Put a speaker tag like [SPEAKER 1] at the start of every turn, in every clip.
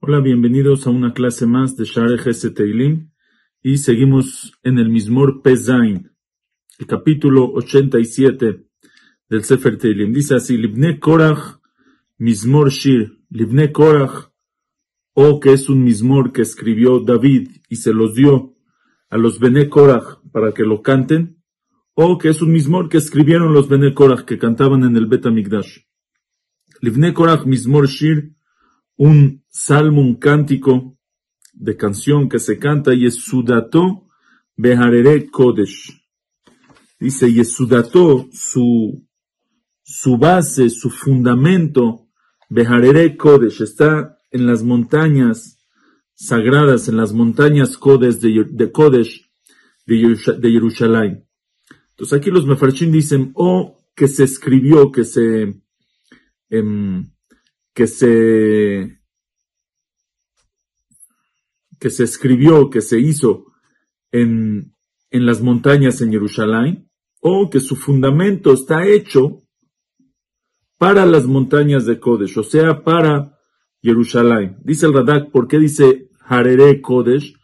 [SPEAKER 1] Hola, bienvenidos a una clase más de Share Gese Teilim y seguimos en el Mismor Pezain, el capítulo 87 del Sefer Teilim. Dice así, Libne Korach Mismor Shir, Libne Korach, o que es un Mismor que escribió David y se los dio a los Bene Korach para que lo canten, o que es un Mismor que escribieron los Bene Korach que cantaban en el Bet Amigdash. Libne Korach Mismor Shir, un salmo, un cántico de canción que se canta, Yesudato Beharere Kodesh. Dice Yesudato, su, su base, su fundamento, Beharere Kodesh, está en las montañas sagradas, en las montañas Kodesh de, de Kodesh de, Jerusalén. Entonces aquí los Mefarshim dicen, o que se escribió, que se, em, que se, que se escribió, que se hizo en, en las montañas en Jerusalén, o que su fundamento está hecho para las montañas de Kodesh, o sea, para Jerusalén. Dice el Radak, ¿por qué dice Harere Kodesh?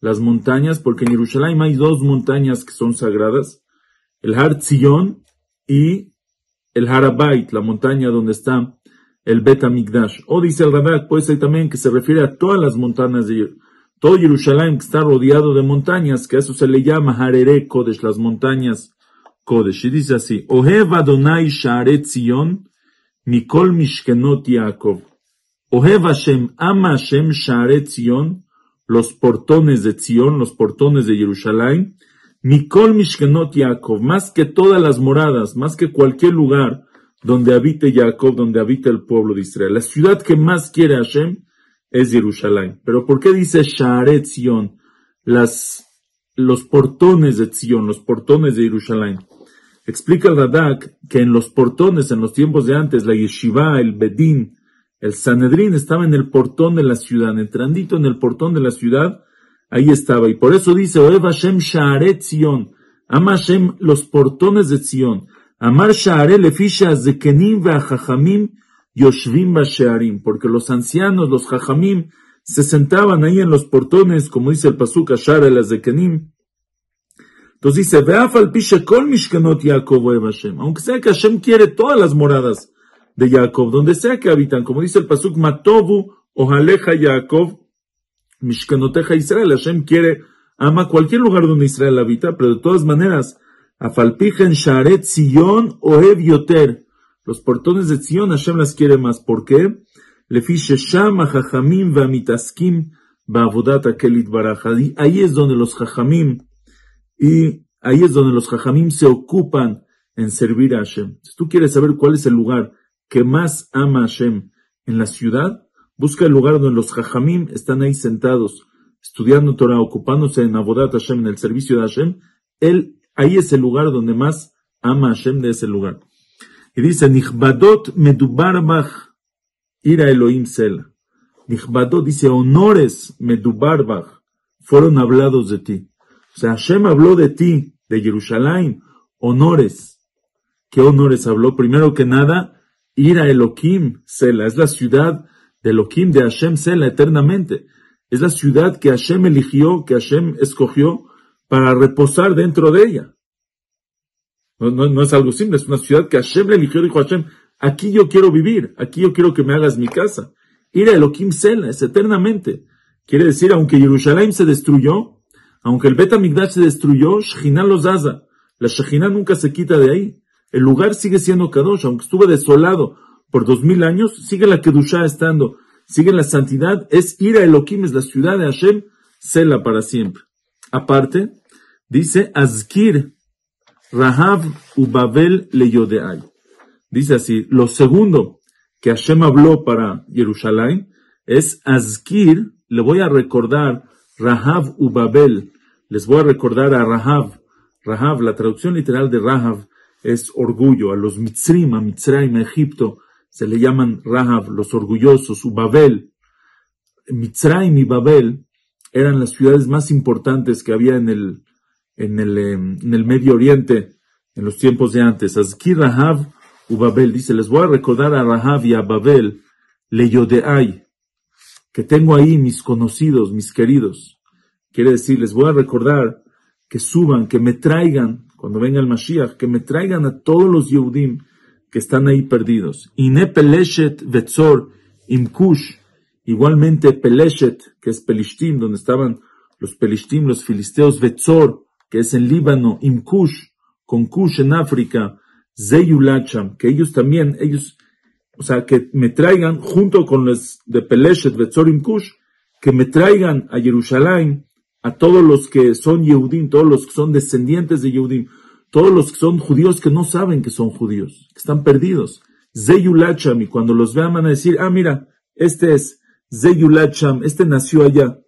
[SPEAKER 1] Las montañas, porque en Jerusalén hay dos montañas que son sagradas, el Har Zion y el Harabait, la montaña donde está el Bet Amigdash. O dice el Radak, puede ser también que se refiere a todas las montañas de todo Jerusalén que está rodeado de montañas, que a eso se le llama Harere Kodesh, las montañas Kodesh. Y dice así, Ohev Adonai Sharet Zion, Mikol Mishkenot Yaakov. Ohev Hashem, ama Hashem los portones de Zion, los portones de Jerusalén, Mikol Mishkenot Yaakov, más que todas las moradas, más que cualquier lugar, donde habite Jacob, donde habita el pueblo de Israel. La ciudad que más quiere Hashem es Jerusalén. Pero ¿por qué dice Sharet Zion? Los portones de Zion, los portones de Jerusalén. Explica el Radak que en los portones, en los tiempos de antes, la yeshiva, el bedín, el sanedrín estaba en el portón de la ciudad, entrandito en el portón de la ciudad, ahí estaba. Y por eso dice, Oev Hashem Sharet Zion, ama Hashem los portones de Zion. Amar Shaare Lefisha Zekenim Jajamim Yoshvim Bashearim, porque los ancianos, los Jajamim, se sentaban ahí en los portones, como dice el Pasuk Ashara el Zekenim. Entonces dice, Veafal Pisha Kol Mishkanot Yaakov Hashem, aunque sea que Hashem quiere todas las moradas de Jacob, donde sea que habitan, como dice el Pasuk Matovu Ojaleja Yaakov Mishkanoteja Israel, Hashem quiere, ama cualquier lugar donde Israel habita, pero de todas maneras, Afalpijen Sharet Zion Ohev Yoter. Los portones de Zion Hashem las quiere más. ¿Por qué? Lefiche Shama Jajamim Vamitaskim Bavodat Akelit Barajadi. Ahí es donde los Jajamim y ahí es donde los Jajamim se ocupan en servir a Hashem. Si tú quieres saber cuál es el lugar que más ama a Hashem en la ciudad, busca el lugar donde los Jajamim están ahí sentados, estudiando Torah, ocupándose en Avodat Hashem, en el servicio de Hashem. Él Ahí es el lugar donde más ama Hashem de ese lugar. Y dice, Nichbadot medubarbach ira Elohim sela. Nichbadot dice, honores medubarbach fueron hablados de ti. O sea, Hashem habló de ti, de Jerusalén, honores. ¿Qué honores habló? Primero que nada, ira Elohim sela. Es la ciudad de Elohim, de Hashem sela, eternamente. Es la ciudad que Hashem eligió, que Hashem escogió para reposar dentro de ella. No, es algo simple, es una ciudad que Hashem le eligió, dijo Hashem, aquí yo quiero vivir, aquí yo quiero que me hagas mi casa. Ir a Elohim Sela, es eternamente. Quiere decir, aunque Jerusalén se destruyó, aunque el Bet Amigdash se destruyó, Shechina los Zaza. La Shechina nunca se quita de ahí. El lugar sigue siendo Kadosh, aunque estuve desolado por dos mil años, sigue la Kedushá estando, sigue la santidad, es ir a Elohim, es la ciudad de Hashem, Sela para siempre. Aparte, dice Azkir, Rahav Ubabel Leyodeai. Dice así, lo segundo que Hashem habló para Jerusalén es Azkir, le voy a recordar Rahav Ubabel, les voy a recordar a Rahav. Rahav, la traducción literal de Rahav es orgullo. A los Mitzrim, a Mitzrayim, Egipto, se le llaman Rahav, los orgullosos, Ubabel. Mitzrayim y Babel eran las ciudades más importantes que había en el, en el, em, en el Medio Oriente en los tiempos de antes. Azki Rahav u Babel dice, les voy a recordar a Rahav y a Babel, Leyodeai, que tengo ahí mis conocidos, mis queridos. Quiere decir, les voy a recordar que suban, que me traigan, cuando venga el Mashiach, que me traigan a todos los Yehudim que están ahí perdidos. Ine Peleshet Vetzor Imkush, igualmente Peleshet, que es Pelishtim, donde estaban los Pelishtim, los filisteos, Vetzor, que es en Líbano, Imkush, con Kush en África, Zeyulacham, que ellos también, ellos, o sea, que me traigan, junto con los de Peleshet, Vetzor, Imkush, que me traigan a Jerusalén a todos los que son Yehudim, todos los que son descendientes de Yehudim, todos los que son judíos que no saben que son judíos, que están perdidos. Zeyulacham, y cuando los vean van a decir, ah, mira, este es Zeyulacham, este nació allá.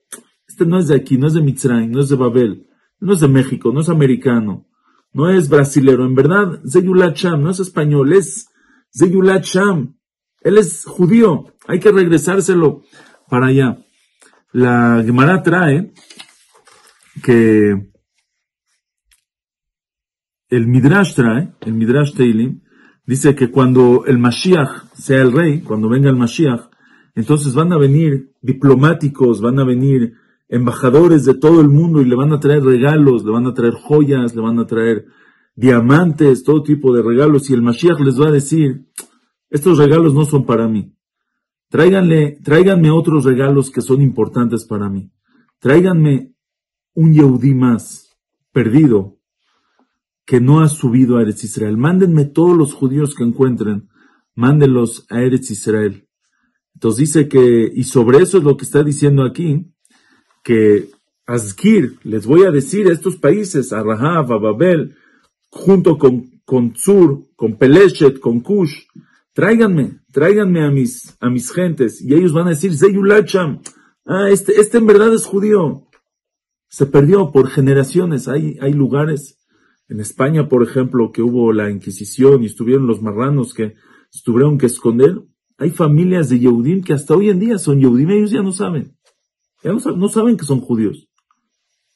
[SPEAKER 1] Este no es de aquí, no es de Mitzrayim, no es de Babel, no es de México, no es americano, no es brasilero. En verdad, Zeyulacham no es español, es Zeyulacham. Él es judío, hay que regresárselo para allá. La Gemara trae que el Midrash trae, el Midrash Teilim, dice que cuando el Mashiach sea el rey, cuando venga el Mashiach, entonces van a venir diplomáticos, van a venir embajadores de todo el mundo y le van a traer regalos, le van a traer joyas, le van a traer diamantes, todo tipo de regalos, y el Mashiach les va a decir, estos regalos no son para mí. Tráiganle, tráiganme otros regalos que son importantes para mí. Tráiganme un Yehudí más perdido que no ha subido a Eretz Israel. Mándenme todos los judíos que encuentren, mándenlos a Eretz Israel. Entonces dice que, y sobre eso es lo que está diciendo aquí, que Azkir, les voy a decir a estos países, a Rahav, a Babel, junto con, con Tzur, con Peleshet, con Kush, tráiganme, tráiganme a mis, a mis gentes, y ellos van a decir, Zeyulacham, ah, este, este en verdad es judío, se perdió por generaciones. Hay, hay lugares, en España, por ejemplo, que hubo la Inquisición y estuvieron los marranos que tuvieron que esconder. Hay familias de Yehudim que hasta hoy en día son Yehudim, ellos ya no saben. Ya no, saben que son judíos.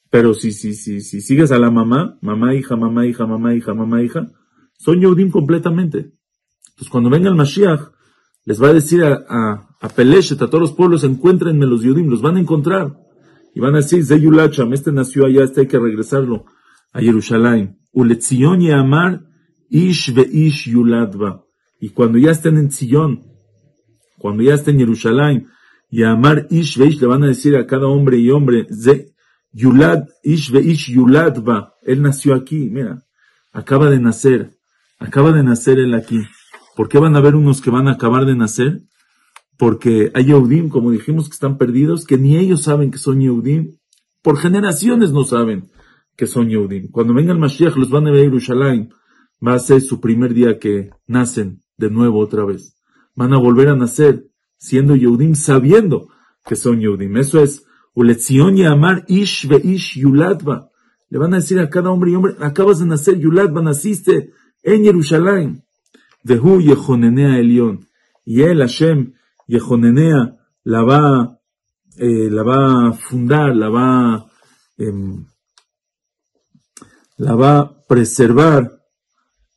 [SPEAKER 1] Pero si, si, si, si sigues a la mamá, mamá, hija, mamá, hija, mamá, hija, mamá, hija, son Yehudim completamente. Entonces cuando venga el Mashiach, les va a decir a, a, a Peleshet, a todos los pueblos, encuéntrenme los Yehudim, los van a encontrar. Y van a decir, Zeyulacham, este nació allá, este hay que regresarlo a Jerusalén. Y Amar, Ish ve Ish Yuladva. Y cuando ya estén en Zion, cuando ya estén en Jerusalén, y Amar Ish ve Ish, le van a decir a cada hombre y hombre, Ze, Yulad, Ish ve Ish Yuladva. Él nació aquí, mira, acaba de nacer, acaba de nacer él aquí. ¿Por qué van a haber unos que van a acabar de nacer? porque hay Yehudim, como dijimos, que están perdidos, que ni ellos saben que son Yehudim, por generaciones no saben que son Yehudim. Cuando venga el Mashiach, los van a ver a Jerusalén, va a ser su primer día que nacen de nuevo otra vez. Van a volver a nacer siendo Yehudim, sabiendo que son Yehudim. Eso es, Uletzion y Amar Ish ve Ish Yuladva. Le van a decir a cada hombre y hombre, acabas de nacer, Yuladva, naciste en Jerusalén. Dehu Yehonenea Elión. Y él, Hashem, Yehonenea la va, eh, la va a fundar, la va, em, la va a preservar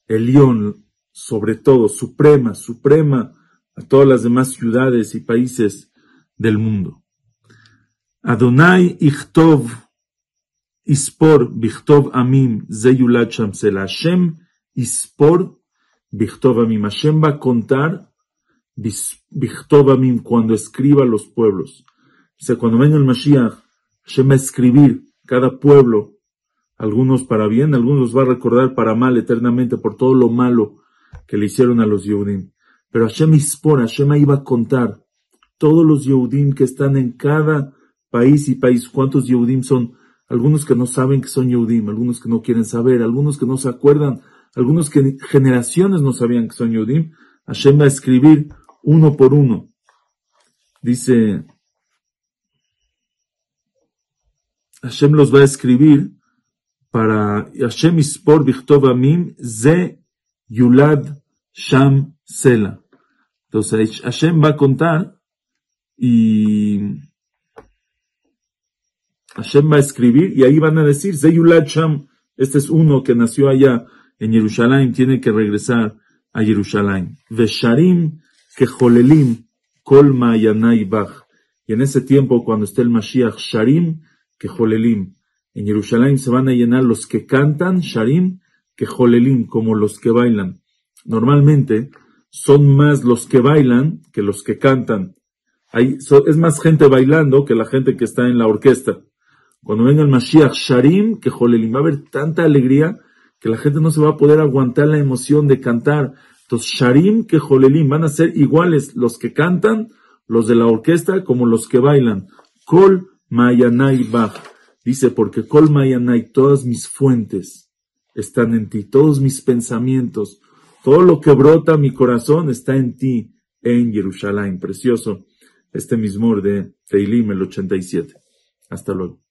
[SPEAKER 1] el León, sobre todo, suprema, suprema a todas las demás ciudades y países del mundo. Adonai Ichtov Ispor Bichtov Amim Zeyulat Shamsel Hashem Ispor Bichtov Amim. Hashem va a contar cuando escriba los pueblos. Dice, cuando venga el Mashiach, Hashem va a escribir cada pueblo, algunos para bien, algunos va a recordar para mal eternamente por todo lo malo que le hicieron a los Yehudim. Pero Hashem Ispor, Hashem iba a contar todos los Yehudim que están en cada país y país, cuántos Yehudim son, algunos que no saben que son Yehudim, algunos que no quieren saber, algunos que no se acuerdan, algunos que generaciones no sabían que son Yehudim, Hashem va a escribir uno por uno. Dice, Hashem los va a escribir para Hashem ispor bichtov amim ze yulad sham sela. Entonces Hashem va a contar y Hashem va a escribir y ahí van a decir ze yulad sham. Este es uno que nació allá en Jerusalén tiene que regresar a Jerusalén. Vesharim que jolelim kol mayanai bach. Y en ese tiempo, cuando esté el Mashiach, Sharim que jolelim. En Jerusalén se van a llenar los que cantan, Sharim que jolelim, como los que bailan. Normalmente son más los que bailan que los que cantan. Hay, es más gente bailando que la gente que está en la orquesta. Cuando venga el Mashiach, Sharim que jolelim, va a haber tanta alegría que la gente no se va a poder aguantar la emoción de cantar. Entonces, Sharim que Jolelim van a ser iguales los que cantan, los de la orquesta, como los que bailan. Kol Mayanai Bach. Dice, porque Kol Mayanai, todas mis fuentes están en ti, todos mis pensamientos, todo lo que brota mi corazón está en ti, en Jerusalén. Precioso este mismo de Teilim, el 87. Hasta luego.